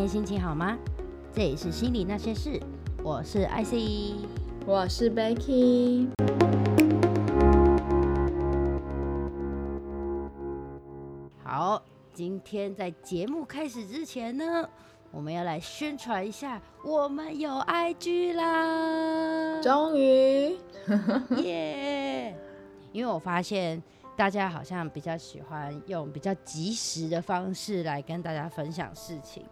天心情好吗？这里是心里那些事，我是 IC，我是 Becky。好，今天在节目开始之前呢，我们要来宣传一下，我们有 IG 啦！终于，耶！因为我发现大家好像比较喜欢用比较及时的方式来跟大家分享事情，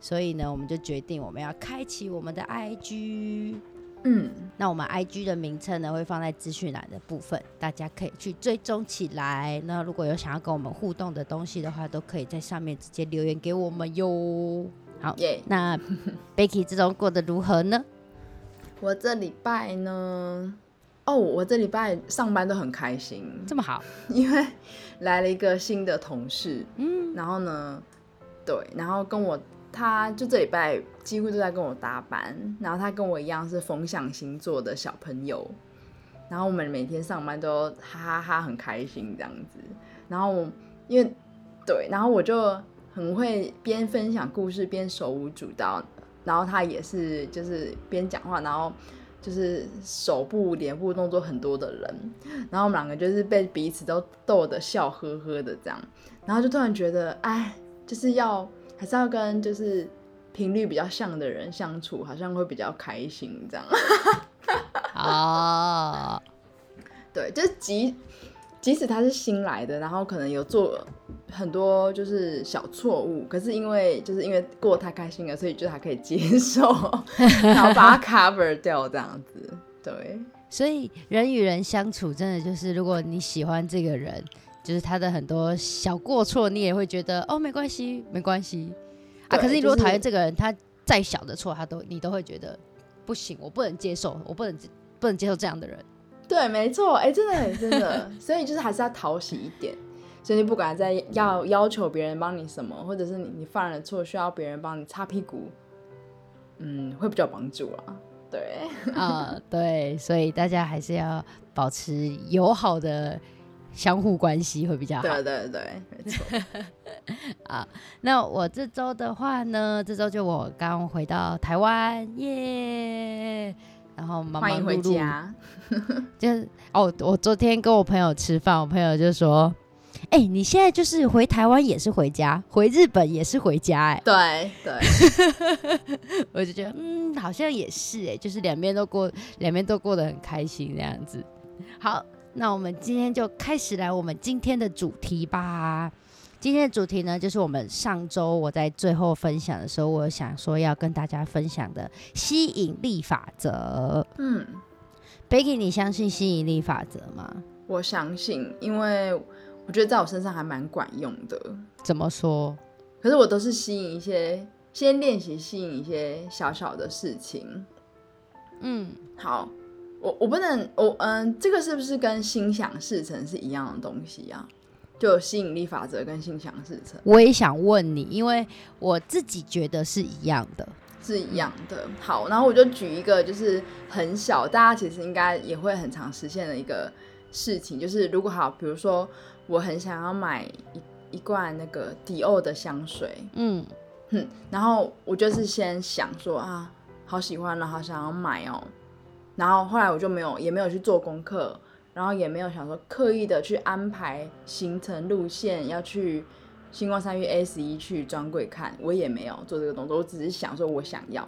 所以呢，我们就决定我们要开启我们的 IG。嗯，那我们 IG 的名称呢会放在资讯栏的部分，大家可以去追踪起来。那如果有想要跟我们互动的东西的话，都可以在上面直接留言给我们哟。好，耶！那 Becky 这周过得如何呢？我这礼拜呢，哦，我这礼拜上班都很开心，这么好，因为来了一个新的同事，嗯，然后呢，对，然后跟我，他就这礼拜几乎都在跟我搭班，然后他跟我一样是风象星座的小朋友，然后我们每天上班都哈哈哈很开心这样子，然后因为对，然后我就很会边分享故事边手舞足蹈，然后他也是就是边讲话，然后就是手部脸部动作很多的人，然后我们两个就是被彼此都逗得笑呵呵的这样，然后就突然觉得，哎，就是要还是要跟就是频率比较像的人相处，好像会比较开心这样。哦，对，就是即即使他是新来的，然后可能有做很多就是小错误，可是因为就是因为过太开心了，所以就还可以接受，然后把它 cover 掉这样子。对，所以人与人相处，真的就是如果你喜欢这个人，就是他的很多小过错，你也会觉得哦没关系，没关系啊。可是你如果讨厌这个人，他再小的错，他都你都会觉得不行，我不能接受，我不能不能接受这样的人。对，没错，哎、真的真的，所以就是还是要讨喜一点。所以你不管在要要求别人帮你什么，或者是你你犯了错需要别人帮你擦屁股，嗯，会比较帮助啊。对，啊、对，所以大家还是要保持友好的相互关系会比较好。对对对，没错。啊，那我这周的话呢，这周就我刚回到台湾，耶！然后忙忙碌碌，家。就是哦，我昨天跟我朋友吃饭，我朋友就说：“哎、你现在就是回台湾也是回家，回日本也是回家、哎，对对，我就觉得嗯，好像也是哎、就是两边都过，两边都过得很开心这样子。好，那我们今天就开始来我们今天的主题吧。今天的主题呢，就是我们上周我在最后分享的时候，我想说要跟大家分享的吸引力法则。嗯，Becky，你相信吸引力法则吗？我相信，因为我觉得在我身上还蛮管用的。怎么说？可是我都是吸引一些，先练习吸引一些小小的事情。嗯，好，我我不能，我嗯，这个是不是跟心想事成是一样的东西啊？就有吸引力法则跟心想事成我也想问你，因为我自己觉得是一样的。是一样的。好，然后我就举一个就是很小，大家其实应该也会很常实现的一个事情，就是如果好，比如说我很想要买一一罐那个迪奥的香水，嗯，哼，然后我就是先想说啊，好喜欢了，好想要买哦。然后后来我就没有，也没有去做功课，然后也没有想说刻意的去安排行程路线，要去星光三月 S 一去专柜看，我也没有做这个动作，我只是想说我想要。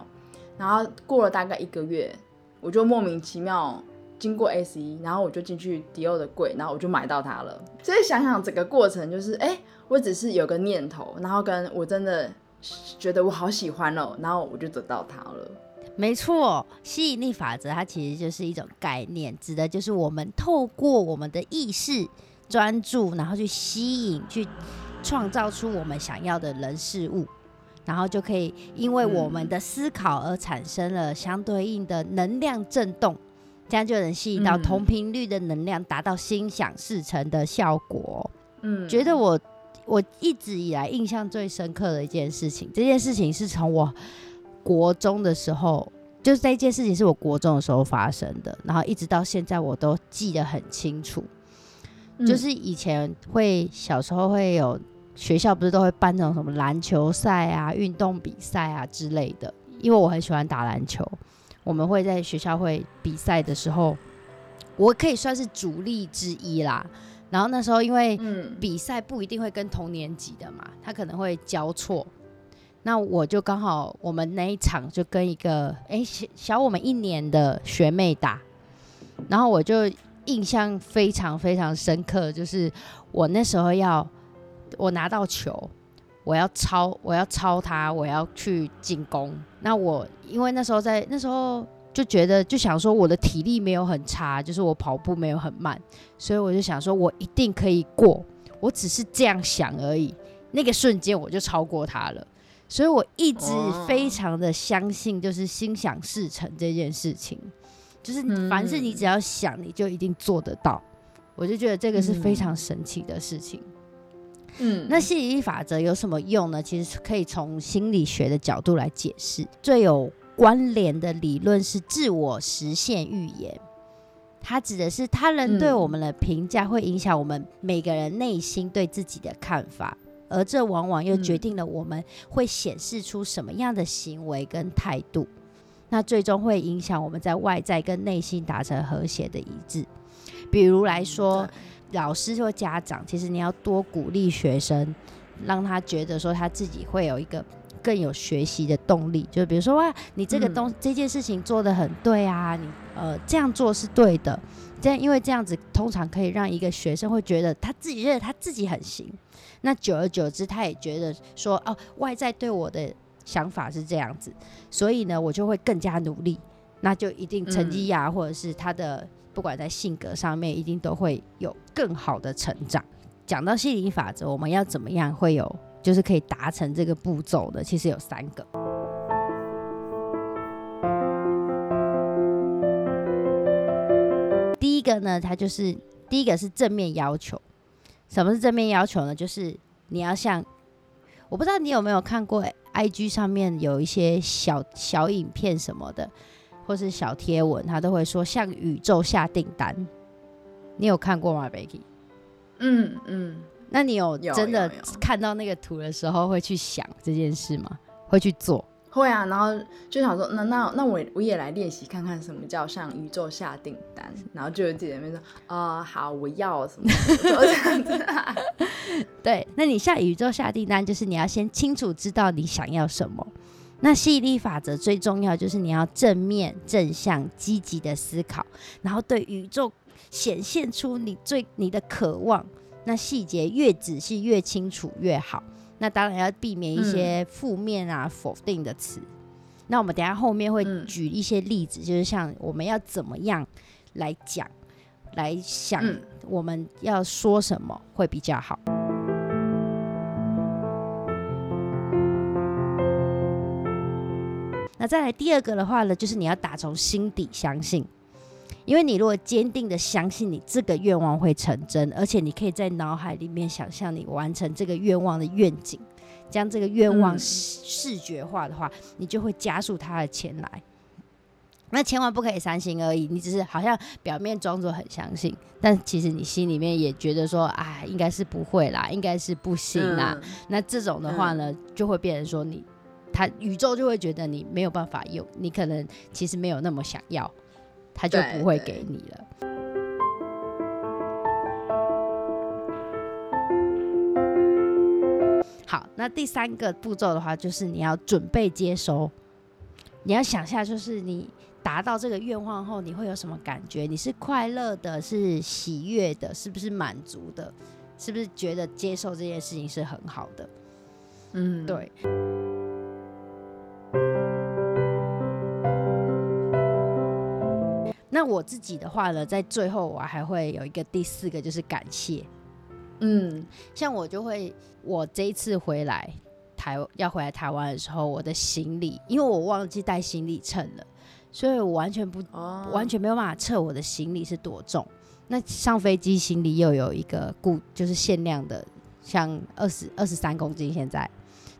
然后过了大概一个月，我就莫名其妙经过 S 一，然后我就进去迪奥的柜，然后我就买到它了。所以想想整个过程，就是哎，我只是有个念头，然后跟我真的觉得我好喜欢哦，然后我就得到它了。没错，吸引力法则它其实就是一种概念，指的就是我们透过我们的意识专注，然后去吸引、去创造出我们想要的人事物，然后就可以因为我们的思考而产生了相对应的能量震动，这样就能吸引到嗯同频率的能量，达到心想事成的效果。嗯，觉得我我一直以来印象最深刻的一件事情，这件事情是从我国中的时候，就是这件事情是我国中的时候发生的，然后一直到现在我都记得很清楚。嗯就是以前会小时候会有学校不是都会办那种什么篮球赛啊、运动比赛啊之类的。因为我很喜欢打篮球，我们会在学校会比赛的时候，我可以算是主力之一啦。然后那时候因为嗯，比赛不一定会跟同年级的嘛，他可能会交错。那我就刚好我们那一场就跟一个诶小小我们一年的学妹打，然后我就印象非常非常深刻，就是我那时候要我拿到球，我要抄我要抄他，我要去进攻。那我因为那时候在那时候就觉得就想说我的体力没有很差，就是我跑步没有很慢，所以我就想说我一定可以过，我只是这样想而已。那个瞬间我就超过他了，所以我一直哦非常的相信，就是心想事成这件事情，就是凡是你只要想，你就一定做得到。我就觉得这个是非常神奇的事情。嗯，那吸引力法则有什么用呢？其实可以从心理学的角度来解释。最有关联的理论是自我实现预言，它指的是他人对嗯我们的评价会影响我们每个人内心对自己的看法，而这往往又决嗯定了我们会显示出什么样的行为跟态度。那最终会影响我们在外在跟内心达成和谐的一致。比如来说，老师或家长，其实你要多鼓励学生，让他觉得说他自己会有一个更有学习的动力。就比如说哇，你这个嗯东、这件事情做的很对啊，你呃这样做是对的。这样因为这样子通常可以让一个学生会觉得他自己觉得他自己很行，那久而久之他也觉得说哦，外在对我的想法是这样子，所以呢我就会更加努力，那就一定成绩呀、或者是他的不管在性格上面，一定都会有更好的成长。讲到吸引力法则，我们要怎么样会有就是可以达成这个步骤的？其实有三个。个呢，它就是第一个是正面要求。什么是正面要求呢？就是你要像，我不知道你有没有看过 IG 上面有一些小小影片什么的，或是小贴文，他都会说向宇宙下订单。你有看过吗，Becky？嗯嗯，那你有有真的看到那个图的时候会去想这件事吗？会去做？会啊，然后就想说，那那那我我也来练习看看什么叫向宇宙下订单，然后就有姐妹说，啊、好，我要什么什么，就这样子、啊。对，那你向宇宙下订单，就是你要先清楚知道你想要什么。那吸引力法则最重要就是你要正面、正向、积极的思考，然后对宇宙显现出你最你的渴望。那细节越仔细、越清楚越好。那当然要避免一些负面啊、否定的词。那我们等下后面会嗯举一些例子，就是像我们要怎么样来讲、来想嗯我们要说什么会比较好。那再来第二个的话呢，就是你要打从心底相信，因为你如果坚定的相信你这个愿望会成真，而且你可以在脑海里面想象你完成这个愿望的愿景，将这个愿望嗯视视觉化的话，你就会加速它的前来。那千万不可以三心二意，你只是好像表面装作很相信，但其实你心里面也觉得说，哎，应该是不会啦，应该是不行啦。嗯那这种的话呢，就会变成说你，他宇宙就会觉得你没有办法用，你可能其实没有那么想要，他就不会给你了。好，那第三个步骤的话，就是你要准备接收，你要想下，就是你达到这个愿望后，你会有什么感觉？你是快乐的，是喜悦的，是不是满足的？是不是觉得接受这件事情是很好的？嗯，对。那我自己的话呢，在最后我还会有一个第四个，就是感谢。嗯像我就会，我这一次回来台要回来台湾的时候，我的行李，因为我忘记带行李秤了，所以我完全不哦，完全没有办法测我的行李是多重。那上飞机行李又有一个固，就是限量的，像二十二十三公斤现在。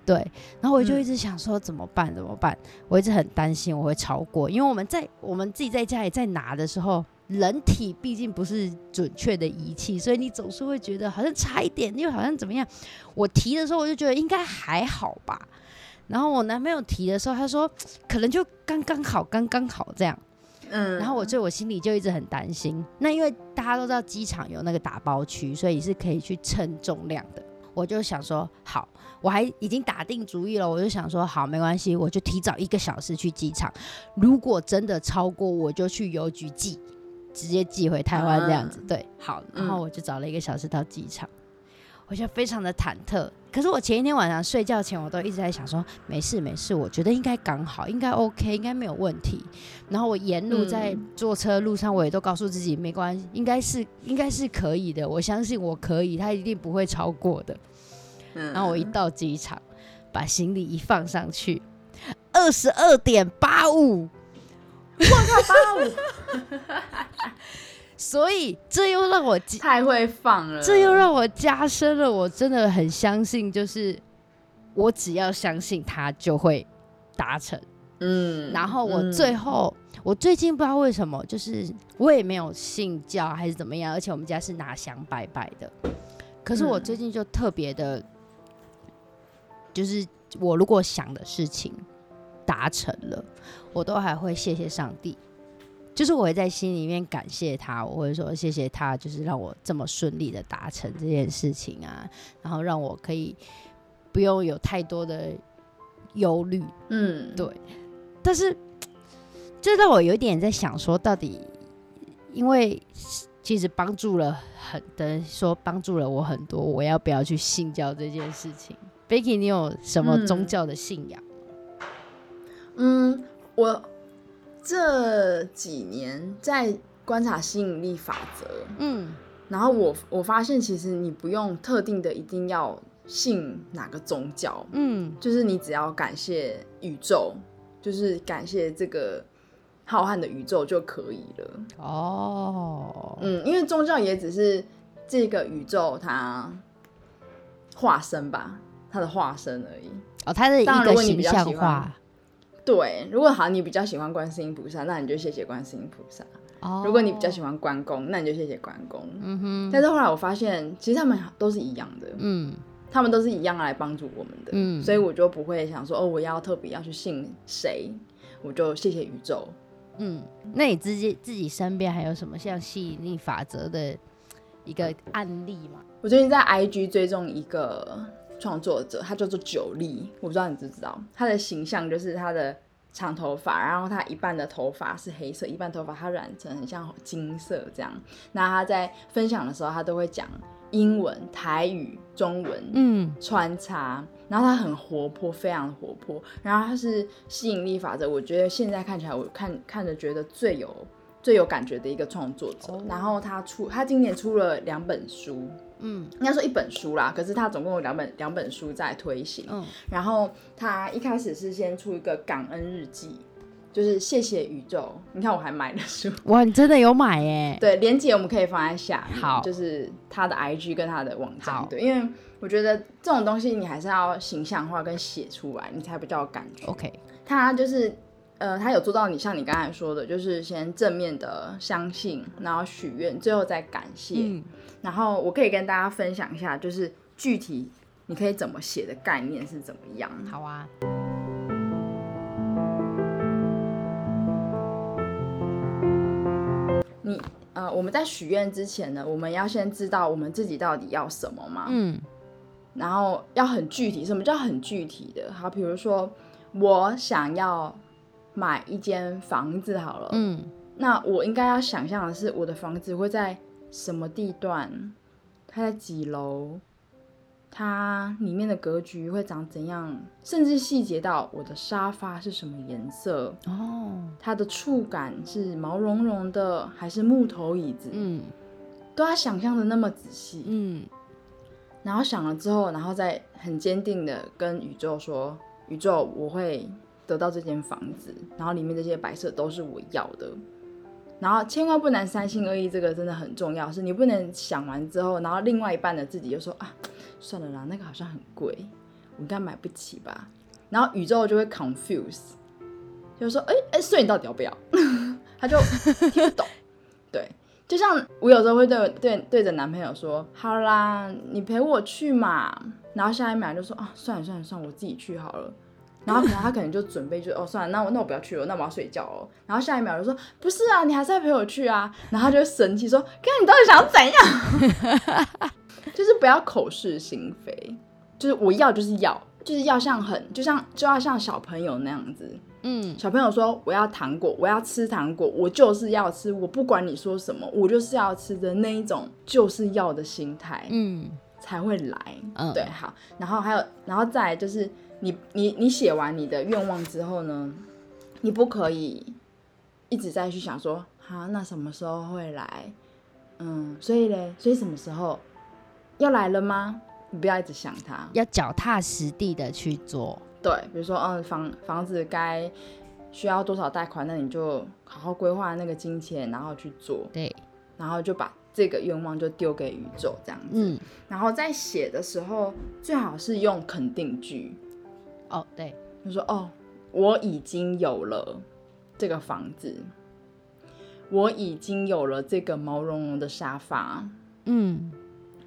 对，然后我就嗯一直想说怎么办？怎么办？我一直很担心我会超过，因为我们在我们自己在家里在拿的时候，人体毕竟不是准确的仪器，所以你总是会觉得好像差一点，又好像怎么样。我提的时候我就觉得应该还好吧，然后我男朋友提的时候他说可能就刚刚好，刚刚好这样。嗯，然后我就我心里就一直很担心。那因为大家都知道机场有那个打包区，所以是可以去称重量的。我就想说，好，我还已经打定主意了。我就想说，好，没关系，我就提早一个小时去机场。如果真的超过，我就去邮局寄，直接寄回台湾这样子。对，好，然后我就找了一个小时到机场。我就非常的忐忑，可是我前一天晚上睡觉前，我都一直在想说，没事没事，我觉得应该刚好，应该 OK，应该没有问题。然后我沿路在坐车路上，我也都告诉自己没关系，应该是应该是可以的，我相信我可以，他一定不会超过的。然后我一到机场，把行李一放上去，二十二点八五，我靠，八五！所以这又让我太会放了，这又让我加深了，我真的很相信，就是我只要相信他就会达成。嗯，然后我最后，我最近不知道为什么，就是我也没有信教还是怎么样，而且我们家是拿香拜拜的，可是我最近就特别的，就是我如果想的事情达成了，我都还会谢谢上帝。就是我会在心里面感谢他，我会说谢谢他，就是让我这么顺利的达成这件事情啊，然后让我可以不用有太多的忧虑，嗯，对。但是这让我有点在想说，到底因为其实帮助了很，说帮助了我很多，我要不要去信教这件事情？Becky，你有什么宗教的信仰？嗯，我。这几年在观察吸引力法则，嗯，然后我我发现其实你不用特定的一定要信哪个宗教，嗯，就是你只要感谢宇宙，就是感谢这个浩瀚的宇宙就可以了。哦，嗯，因为宗教也只是这个宇宙它化身吧，它的化身而已。哦，它的一个形象化。对，如果好，你比较喜欢观世音菩萨，那你就谢谢观世音菩萨。哦。如果你比较喜欢关公，那你就谢谢关公。嗯哼。但是后来我发现，其实他们都是一样的。嗯。他们都是一样来帮助我们的。嗯。所以我就不会想说，哦，我要特别要去信谁，我就谢谢宇宙。嗯。那你自己自己身边还有什么像吸引力法则的一个案例吗？我最近在 IG 追踪一个。创作者他叫做九力，我不知道你知不知道，他的形象就是他的长头发，然后他一半的头发是黑色，一半头发他染成很像金色这样。那他在分享的时候，他都会讲英文、台语、中文，嗯，穿插。然后他很活泼，非常活泼。然后他是吸引力法则，我觉得现在看起来，我看看着觉得最有最有感觉的一个创作者。然后他出，他今年出了两本书。嗯，应该说一本书啦，可是他总共有两本两本书在推行。嗯，然后他一开始是先出一个感恩日记，就是谢谢宇宙。你看我还买了书，哇，你真的有买耶？对，链接我们可以放在下面。好，就是他的 IG 跟他的网站。对，因为我觉得这种东西你还是要形象化跟写出来，你才比较有感觉。OK，他就是呃，他有做到你像你刚才说的，就是先正面的相信，然后许愿，最后再感谢。然后我可以跟大家分享一下，就是具体你可以怎么写的概念是怎么样。好啊。你呃，我们在许愿之前呢，我们要先知道我们自己到底要什么嘛。嗯。然后要很具体，什么叫很具体的？好，比如说我想要买一间房子，好了。嗯。那我应该要想象的是，我的房子会在。什么地段？它在几楼？它里面的格局会长怎样？甚至细节到我的沙发是什么颜色？哦，它的触感是毛茸茸的还是木头椅子？嗯，都要想象的那么仔细。嗯，然后想了之后，然后再很坚定的跟宇宙说：“宇宙，我会得到这间房子，然后里面这些摆设都是我要的。”然后千万不能三心二意，这个真的很重要。是你不能想完之后，然后另外一半的自己就说啊，算了啦，那个好像很贵，我应该买不起吧。然后宇宙就会 confuse，就说哎哎，所以你到底要不要？他就听不懂。对，就像我有时候会对对对着男朋友说：“好啦，你陪我去嘛。”然后下一秒就说：“啊，算了算了算了，我自己去好了。”然后可能他可能就准备就哦算了，那我那我不要去了，那我要睡觉哦。然后下一秒就说：“不是啊，你还是要陪我去啊。”然后他就会生气说：“看你到底想要怎样？” 就是不要口是心非，就是我要就是要，就是要像很就像就要像小朋友那样子。嗯，小朋友说我要糖果，我要吃糖果，我就是要吃，我不管你说什么，我就是要吃的那一种就是要的心态，嗯才会来。嗯，对，好，然后还有，然后再来就是你你你写完你的愿望之后呢，你不可以一直在去想说，好，那什么时候会来？嗯，所以嘞，所以什么时候要来了吗？你不要一直想它。要脚踏实地的去做。对，比如说，嗯，房房子该需要多少贷款，那你就好好规划那个金钱，然后去做，对，然后就把这个愿望就丢给宇宙这样子。嗯，然后在写的时候，最好是用肯定句，哦，对，就说哦，我已经有了这个房子，我已经有了这个毛茸茸的沙发。嗯。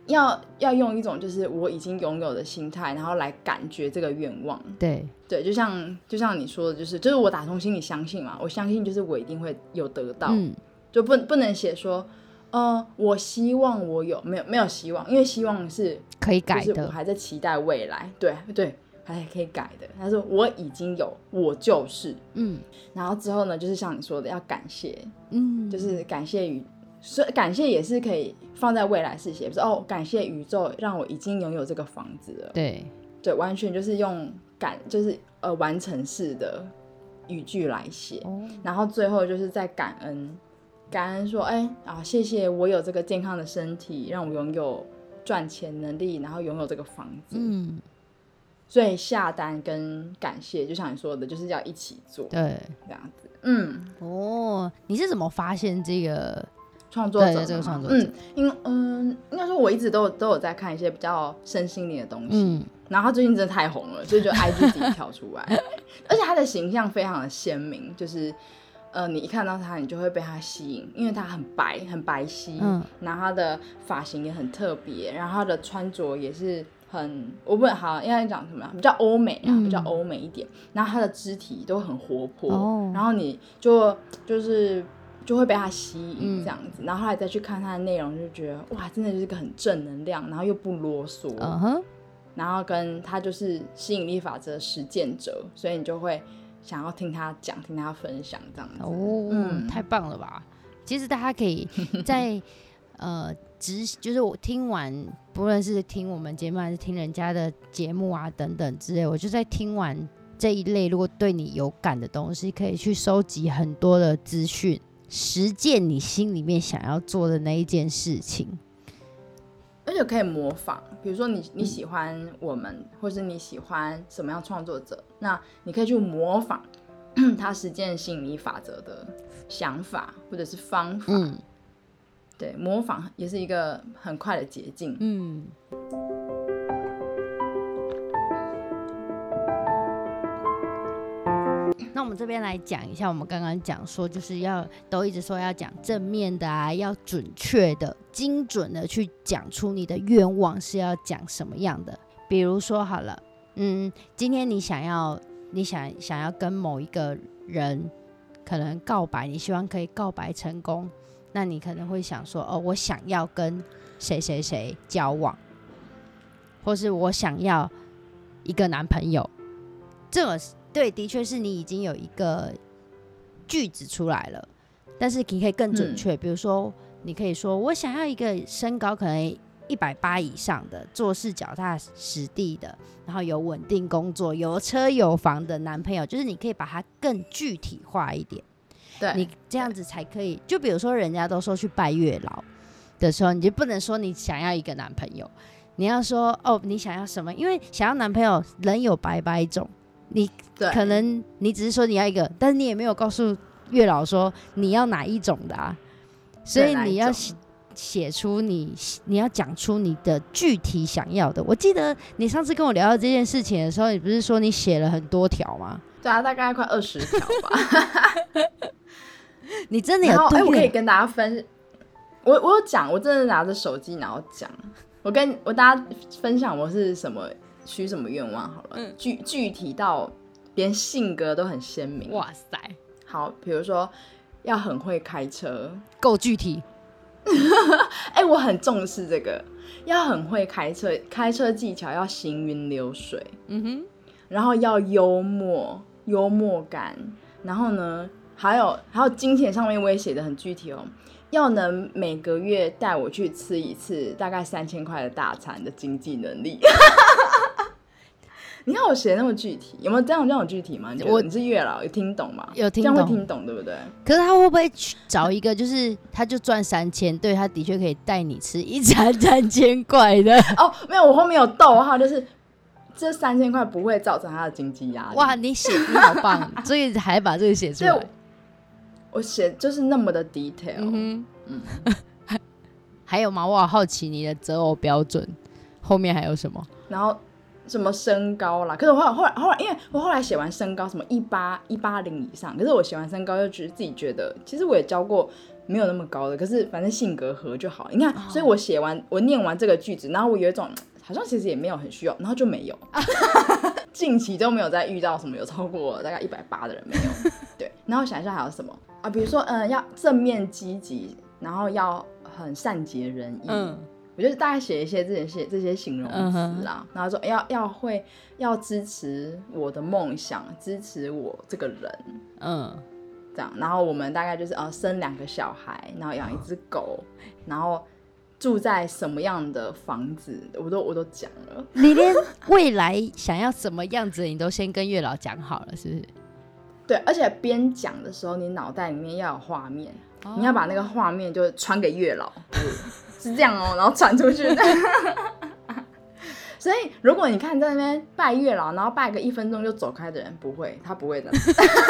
要要用一种就是我已经拥有的心态，然后来感觉这个愿望。对，对，就像就像你说的，就是就是我打从心里相信嘛，我相信就是我一定会有得到，嗯。就不不能写说，呃，我希望我有没有没有希望，因为希望是可以改就是我的。还在期待未来，对对，还可以改的。他说我已经有，我就是，嗯。然后之后呢，就是像你说的，要感谢，嗯，就是感谢宇，所以感谢也是可以放在未来式写，不是哦，感谢宇宙让我已经拥有这个房子了，对，对，完全就是用感，就是呃完成式的语句来写，哦，然后最后就是在感恩，感恩说，哎啊，谢谢我有这个健康的身体，让我拥有赚钱能力，然后拥有这个房子。嗯，所以下单跟感谢，就像你说的，就是要一起做对，这样子。嗯，哦，你是怎么发现这个？创作者这个创作者嗯，因嗯，应该说我一直都有都有在看一些比较身心灵的东西。嗯然后他最近真的太红了，所以就 IG 自己跳出来，而且他的形象非常的鲜明，就是呃，你一看到他，你就会被他吸引，因为他很白，很白皙，嗯然后他的发型也很特别，然后他的穿着也是很，我不好应该讲什么呀，比较欧美啊，嗯比较欧美一点，然后他的肢体都很活泼，哦然后你就就是。就会被他吸引嗯这样子，然后后来再去看他的内容，就觉得哇，真的就是个很正能量，然后又不啰嗦，嗯哼，然后跟他就是吸引力法则实践者，所以你就会想要听他讲，听他分享这样子。哦，嗯太棒了吧！其实大家可以在呃执，就是我听完，不论是听我们节目还是听人家的节目啊等等之类，我就在听完这一类如果对你有感的东西，可以去收集很多的资讯，实践你心里面想要做的那一件事情。而且可以模仿，比如说你你喜欢我们，或是你喜欢什么样创作者，那你可以去模仿 他实践吸引力法则的想法或者是方法。嗯对，模仿也是一个很快的捷径。嗯。那我们这边来讲一下，我们刚刚讲说，就是要都一直说要讲正面的啊，要准确的、精准的去讲出你的愿望是要讲什么样的。比如说好了，嗯，今天你想要，你想想要跟某一个人可能告白，你希望可以告白成功，那你可能会想说，哦，我想要跟谁谁谁交往，或是我想要一个男朋友，这对，的确是你已经有一个句子出来了，但是你可以更准确，比如说，你可以说我想要一个身高可能一百八以上的，做事脚踏实地的，然后有稳定工作、有车有房的男朋友，就是你可以把它更具体化一点。对，你这样子才可以。就比如说，人家都说去拜月老的时候，你就不能说你想要一个男朋友，你要说哦，你想要什么？因为想要男朋友人有百百种，你可能你只是说你要一个，但是你也没有告诉月老说你要哪一种的啊，所以你要写写出你你要讲出你的具体想要的。我记得你上次跟我聊到这件事情的时候，你不是说你写了很多条吗？对啊，大概快二十 条吧。你真的有对我可以跟大家分，我我有讲，我真的拿着手机然后讲，我跟我大家分享我是什么许什么愿望好了，嗯。具具体到连性格都很鲜明。哇塞，好，比如说要很会开车，够具体。哎、我很重视这个，要很会开车，开车技巧要行云流水，嗯哼，然后要幽默，幽默感，然后呢，还有还有金钱上面我也写的很具体哦，要能每个月带我去吃一次大概三千块的大餐的经济能力。你看我写的那么具体，有没有这样这样具体吗？我你是月老，有听懂吗？有听这样会懂听懂，对不对？可是他会不会去找一个，就是他就赚三千，对他的确可以带你吃一餐三千块的？哦，没有，我后面有逗号，就是这三千块不会造成他的经济压力。哇，你写你好棒，所以还把这个写出来。我写就是那么的 detail，、嗯嗯，还有吗？我好好奇你的择偶标准后面还有什么？然后什么身高啦，可是我后来后来后来，因为我后来写完身高什么一八一八零以上，可是我写完身高又觉得自己觉得，其实我也教过没有那么高的，可是反正性格合就好。你看，所以我写完我念完这个句子，然后我有一种好像其实也没有很需要，然后就没有。近期都没有再遇到什么有超过大概一百八的人，没有。对，然后想一下还有什么啊？比如说，嗯，要正面积极，然后要很善解人意。嗯，我就大概写一些这些这些形容词啦，然后说要要会要支持我的梦想，支持我这个人嗯，这样，然后我们大概就是呃生两个小孩，然后养一只狗，然后住在什么样的房子，我都我都讲了。你连未来想要什么样子，你都先跟月老讲好了，是不是？对，而且边讲的时候，你脑袋里面要有画面，你要把那个画面就传给月老，是这样哦，然后传出去。所以，如果你看在那边拜月老，然后拜个一分钟就走开的人，不会，他不会的，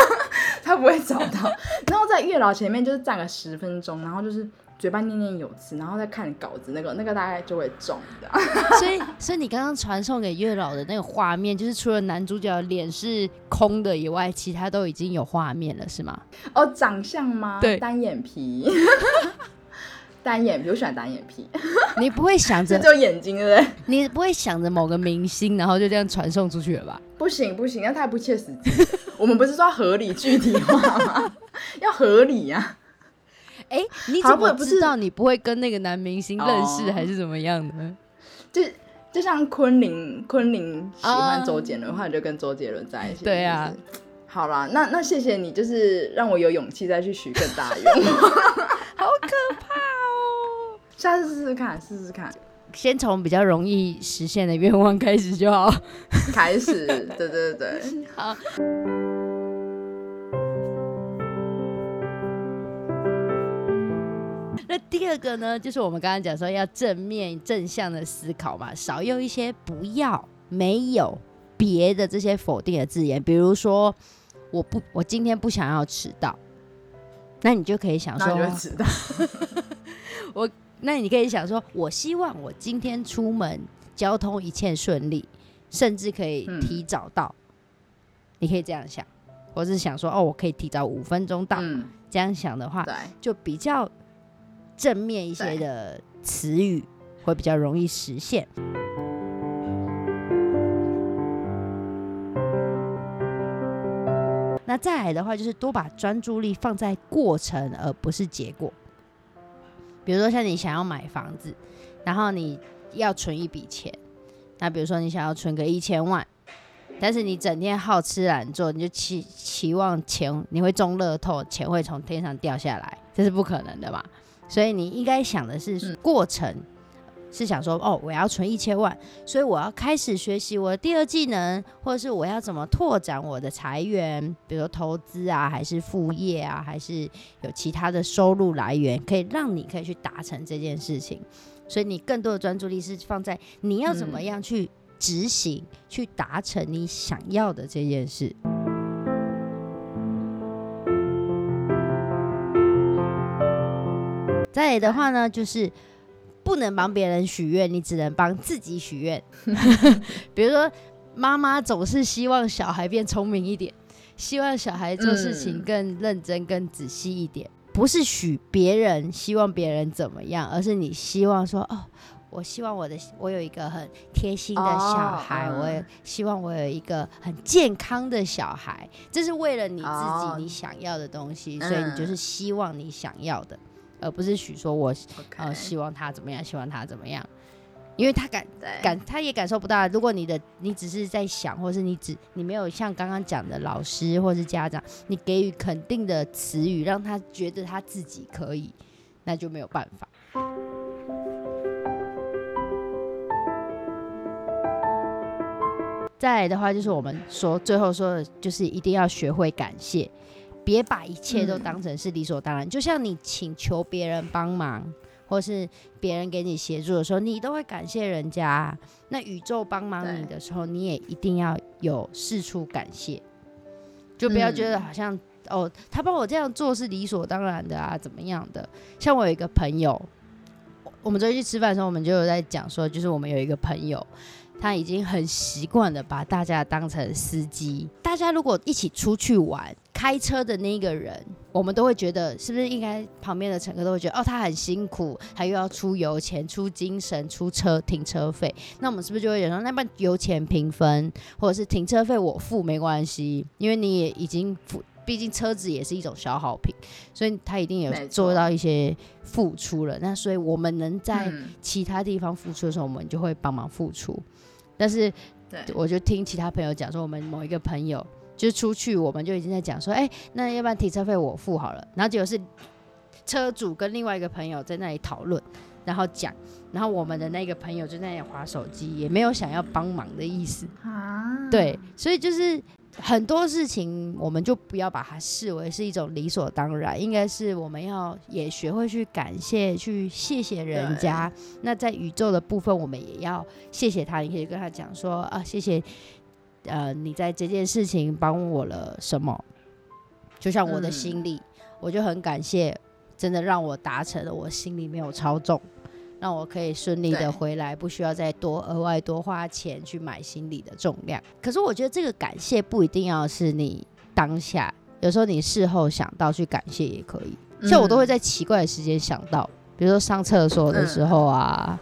他不会找到。然后在月老前面就是站个十分钟，然后就是嘴巴念念有词，然后再看稿子，那个那个大概就会中的。所以，所以你刚刚传送给月老的那个画面，就是除了男主角脸是空的以外，其他都已经有画面了，是吗？哦，长相吗？对单眼皮，单眼皮，我喜欢单眼皮，你不会想着这，就眼睛，对不对？你不会想着某个明星，然后就这样传送出去了吧？不行不行，那太不切实际。我们不是说要合理具体化吗？要合理啊呀、哎、你怎么好不知道你不会跟那个男明星认识，哦还是怎么样的？就就像昆凌，昆凌喜欢啊周杰伦，后来就跟周杰伦在一起。对啊就是好啦，那那谢谢你，就是让我有勇气再去许更大的愿望。好可怕哦！下次试试看，试试看，先从比较容易实现的愿望开始就好。开始。对对对对，好。那第二个呢，就是我们刚刚讲说要正面正向的思考嘛，少用一些不要、没有、别的这些否定的字眼，比如说我不，我今天不想要迟到，那你就可以想说，知道。那你可以想说，我希望我今天出门交通一切顺利，甚至可以嗯提早到。你可以这样想，我是想说，哦，我可以提早五分钟到。嗯，这样想的话，就比较正面一些的词语，会比较容易实现。那再来的话，就是多把专注力放在过程，而不是结果。比如说，像你想要买房子，然后你要存一笔钱，那比如说你想要存个一千万，但是你整天好吃懒做，你就期期望钱你会中乐透，钱会从天上掉下来，这是不可能的嘛。所以你应该想的是嗯过程，是想说哦，我要存一千万，所以我要开始学习我的第二技能，或者是我要怎么拓展我的财源，比如说投资啊，还是副业啊，还是有其他的收入来源，可以让你可以去达成这件事情。所以你更多的专注力是放在你要怎么嗯样去执行，去达成你想要的这件事。再来的话呢，就是不能帮别人许愿，你只能帮自己许愿。比如说，妈妈总是希望小孩变聪明一点，希望小孩做事情嗯更认真、更仔细一点。不是许别人希望别人怎么样，而是你希望说哦。我希望我的我有一个很贴心的小孩，我也希望我有一个很健康的小孩，这是为了你自己你想要的东西，所以你就是希望你想要的，而不是许说我呃希望他怎么样，希望他怎么样，因为他感感他也感受不到。如果你的你只是在想，或是你只你没有像刚刚讲的老师或是家长，你给予肯定的词语，让他觉得他自己可以，那就没有办法。再来的话，就是我们说最后说的，就是一定要学会感谢，别把一切都当成是理所当然。就像你请求别人帮忙，或是别人给你协助的时候，你都会感谢人家。那宇宙帮忙你的时候，你也一定要有事出感谢，就不要觉得好像哦，他帮我这样做是理所当然的啊，怎么样的？像我有一个朋友，我们昨天去吃饭的时候，我们就有在讲说，就是我们有一个朋友。他已经很习惯的把大家当成司机。大家如果一起出去玩，开车的那个人，我们都会觉得是不是应该旁边的乘客都会觉得哦，他很辛苦，他又要出油钱、出精神、出车停车费。那我们是不是就会说，那不油钱平分，或者是停车费我付没关系？因为你也已经付，毕竟车子也是一种消耗品，所以他一定有做到一些付出了。那所以我们能在其他地方付出的时候，我们就会帮忙付出。但是，我就听其他朋友讲说，我们某一个朋友就出去，我们就已经在讲说，哎，那要不然停车费我付好了。然后结果是车主跟另外一个朋友在那里讨论，然后讲，然后我们的那个朋友就在那里划手机，也没有想要帮忙的意思啊。对，所以就是。很多事情，我们就不要把它视为是一种理所当然，应该是我们要也学会去感谢、去谢谢人家。那在宇宙的部分，我们也要谢谢他。你可以跟他讲说啊，谢谢，呃，你在这件事情帮我了什么？就像我的心里，我就很感谢，真的让我达成了我心里没有超重。让我可以顺利的回来，不需要再多额外多花钱去买心理的重量。可是我觉得这个感谢不一定要是你当下，有时候你事后想到去感谢也可以。像我都会在奇怪的时间想到，比如说上厕所的时候啊，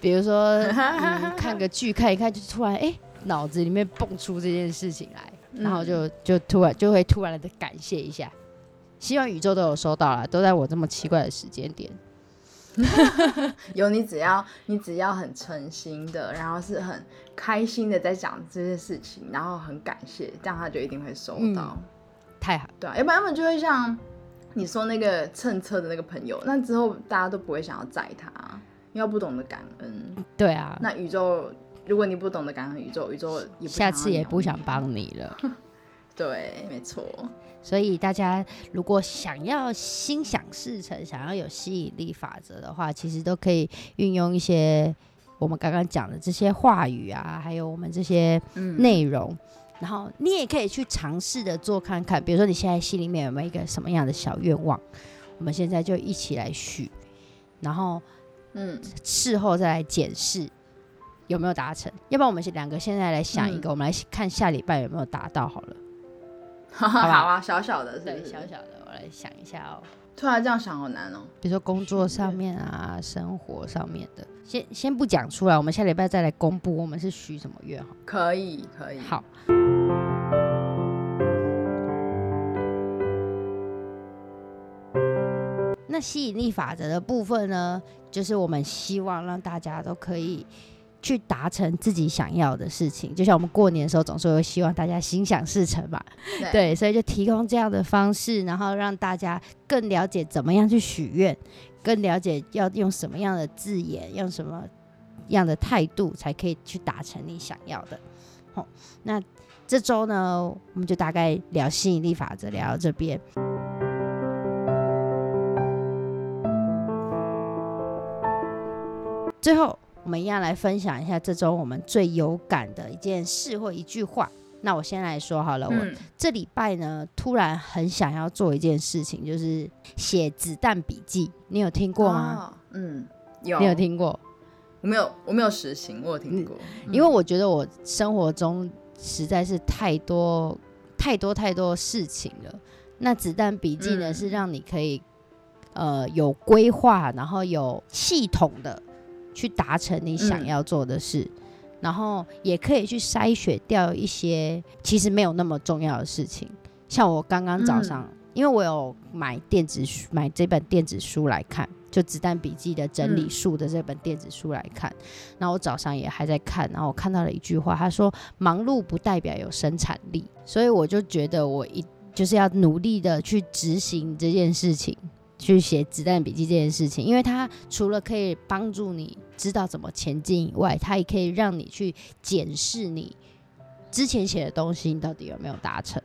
比如说 看个剧看一看，就突然哎脑子里面蹦出这件事情来，然后就就突然就会突然的感谢一下。希望宇宙都有收到了，都在我这么奇怪的时间点。有你，只要你只要很诚心的，然后是很开心的在讲这些事情，然后很感谢，这样他就一定会收到。太好，对啊，要不然他们就会像你说那个蹭车的那个朋友，那之后大家都不会想要载他，因为不懂得感恩。对啊，那宇宙，如果你不懂得感恩宇宙，宇宙下次也不想帮你了。对，没错。所以大家如果想要心想事成，想要有吸引力法则的话，其实都可以运用一些我们刚刚讲的这些话语啊，还有我们这些内容。然后你也可以去尝试的做看看，比如说你现在心里面有没有一个什么样的小愿望，我们现在就一起来许，然后嗯，事后再来检视有没有达成。要不然我们两个现在来想一个，我们来看下礼拜有没有达到好了。好啊，小小的，对，小小的，我来想一下哦。突然这样想好难哦。比如说工作上面啊，生活上面的，先先不讲出来，我们下礼拜再来公布我们是许什么愿哈。可以，可以。好。那吸引力法则的部分呢，就是我们希望让大家都可以。去达成自己想要的事情，就像我们过年的时候总是会希望大家心想事成嘛，对，所以就提供这样的方式，然后让大家更了解怎么样去许愿，更了解要用什么样的字眼，用什么样的态度才可以去达成你想要的。好，那这周呢，我们就大概聊吸引力法则，聊到这边，最后。我们一样来分享一下这周我们最有感的一件事或一句话。那我先来说好了，我这礼拜呢，突然很想要做一件事情，就是写子弹笔记。你有听过吗？嗯，有。你有听过？我没有，我没有实行，我有听过。因为我觉得我生活中实在是太多太多太多事情了。那子弹笔记呢，是让你可以呃有规划，然后有系统的去达成你想嗯要做的事，然后也可以去筛选掉一些其实没有那么重要的事情。像我刚刚早上，因为我有买电子书，买这本电子书来看，就《子弹笔记》的整理嗯术的这本电子书来看。然后我早上也还在看，然后我看到了一句话，他说：“忙碌不代表有生产力。”所以我就觉得我一就是要努力的去执行这件事情，去写《子弹笔记》这件事情，因为它除了可以帮助你知道怎么前进以外，它也可以让你去检视你之前写的东西，你到底有没有达成。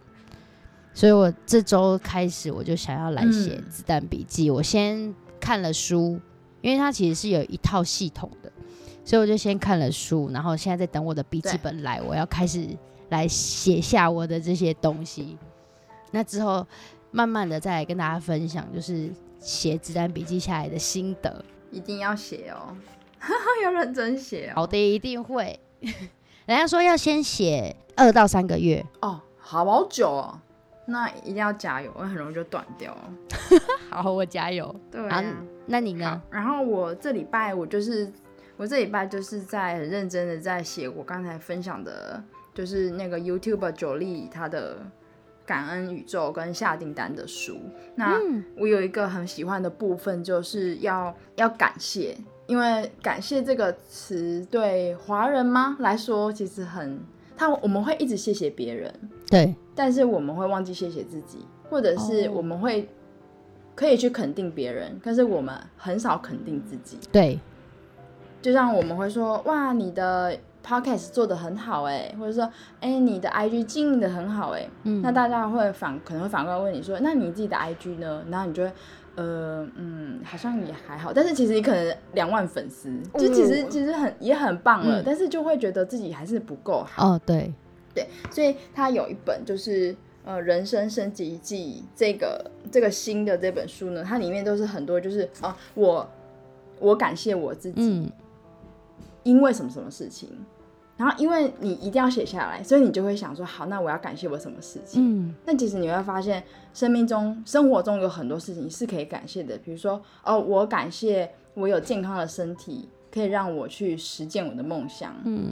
所以我这周开始我就想要来写《嗯子弹笔记》我先看了书，因为它其实是有一套系统的，所以我就先看了书，然后现在在等我的笔记本来，我要开始来写下我的这些东西。那之后慢慢的再来跟大家分享，就是写子弹笔记下来的心得。一定要写哦，要认真写哦。好的，一定会。人家说要先写二到三个月，哦，好好久哦，那一定要加油，很容易就断掉了。好，我加油。对啊那你呢？，然后我这礼拜我就是我这礼拜就是在很认真的在写我刚才分享的，就是那个 YouTube 九力他的感恩宇宙跟下订单的书。那嗯我有一个很喜欢的部分，就是要要感谢，因为感谢这个词对华人吗来说，其实很他我们会一直谢谢别人，对，但是我们会忘记谢谢自己，或者是哦我们会可以去肯定别人，但是我们很少肯定自己。对，就像我们会说，哇，你的 podcast 做的很好哎，或者说，哎，你的 IG 经营的很好哎，嗯那大家会反可能会反过来问你说，那你自己的 IG 呢？然后你就会。呃嗯，好像也还好，但是其实你可能两万粉丝，就其实、其实很也很棒了，嗯。但是就会觉得自己还是不够好。哦，对，对，所以他有一本就是呃《人生升级记》这个这个新的这本书呢，它里面都是很多就是啊、我我感谢我自己，嗯，因为什么什么事情，然后因为你一定要写下来，所以你就会想说，好，那我要感谢我什么事情？嗯，但其实你会发现，生命中、生活中有很多事情是可以感谢的，比如说，哦，我感谢我有健康的身体，可以让我去实践我的梦想。嗯，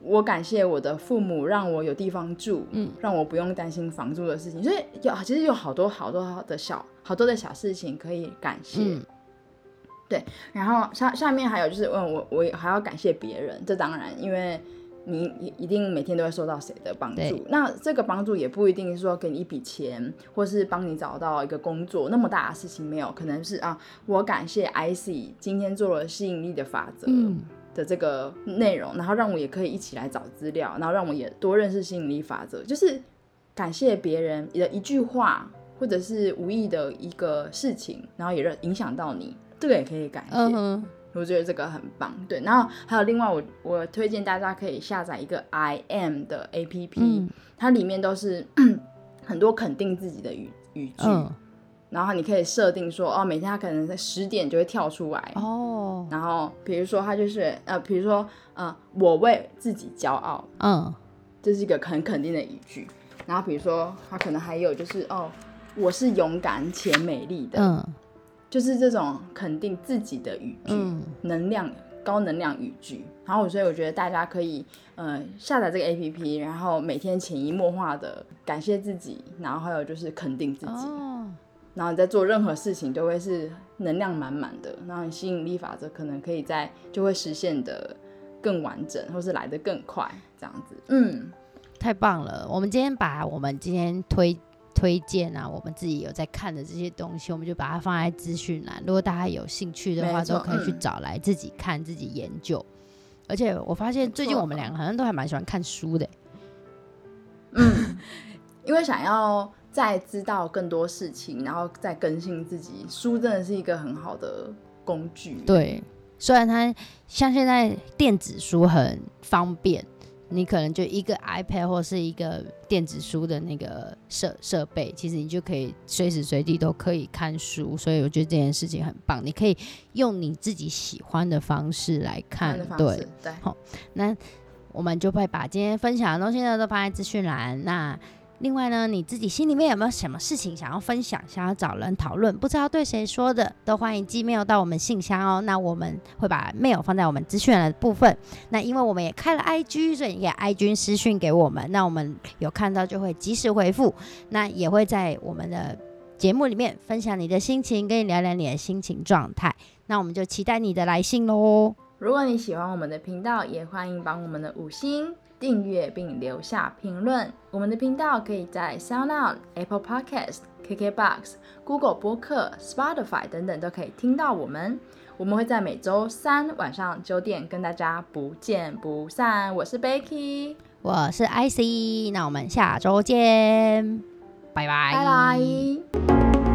我感谢我的父母，让我有地方住，嗯，让我不用担心房租的事情。所以有其实有好多好多的小好多的小事情可以感谢。嗯然后下下面还有就是，嗯，我我还要感谢别人，这当然，因为你一一定每天都会受到谁的帮助。那这个帮助也不一定是说给你一笔钱，或是帮你找到一个工作那么大的事情没有，可能是啊，我感谢 IC 今天做了吸引力的法则。嗯，的这个内容，然后让我也可以一起来找资料，然后让我也多认识吸引力法则，就是感谢别人的一句话，或者是无意的一个事情，然后也让影响到你，这个也可以感谢。嗯，我觉得这个很棒，对。然后还有另外我，我推荐大家可以下载一个 I am 的 A P P，、嗯。它里面都是 很多肯定自己的语语句，嗯，然后你可以设定说，哦，每天它可能在十点就会跳出来，哦，然后比如说他就是呃，比如说呃，我为自己骄傲，嗯，这是一个很肯定的语句。然后比如说他可能还有就是哦，我是勇敢且美丽的，嗯，就是这种肯定自己的语句，嗯能量高能量语句。然后所以我觉得大家可以呃下载这个 A P P，然后每天潜移默化的感谢自己，然后还有就是肯定自己。哦，然后你在做任何事情都会是能量满满的，然后你吸引力法则可能可以在就会实现的更完整，或是来的更快，这样子。嗯，太棒了！我们今天把我们今天推推荐啊，我们自己有在看的这些东西，我们就把它放在资讯栏。如果大家有兴趣的话，都可以去嗯找来自己看、自己研究。而且我发现最近我们两个好像都还蛮喜欢看书的。嗯 因为想要再知道更多事情，然后再更新自己，书真的是一个很好的工具。，对，虽然它像现在电子书很方便，你可能就一个 iPad 或是一个电子书的那个设设备，其实你就可以随时随地都可以看书。所以我觉得这件事情很棒，你可以用你自己喜欢的方式来看。对对，那我们就会把今天分享的东西呢都放在资讯栏。那另外呢，你自己心里面有没有什么事情想要分享，想要找人讨论，不知道对谁说的，都欢迎寄 mail 到我们信箱哦。那我们会把 mail 放在我们资讯的部分。那因为我们也开了 IG，所以也 IG 私讯给我们，那我们有看到就会及时回复。那也会在我们的节目里面分享你的心情，跟你聊聊你的心情状态。那我们就期待你的来信喽。如果你喜欢我们的频道，也欢迎帮我们的五星订阅并留下评论。我们的频道可以在 SoundOn、Apple Podcast、KKBox、Google 播客、Spotify 等等都可以听到我们。我们会在每周三晚上九点跟大家不见不散。我是 Becky，我是 IC，那我们下周见，拜拜，拜拜。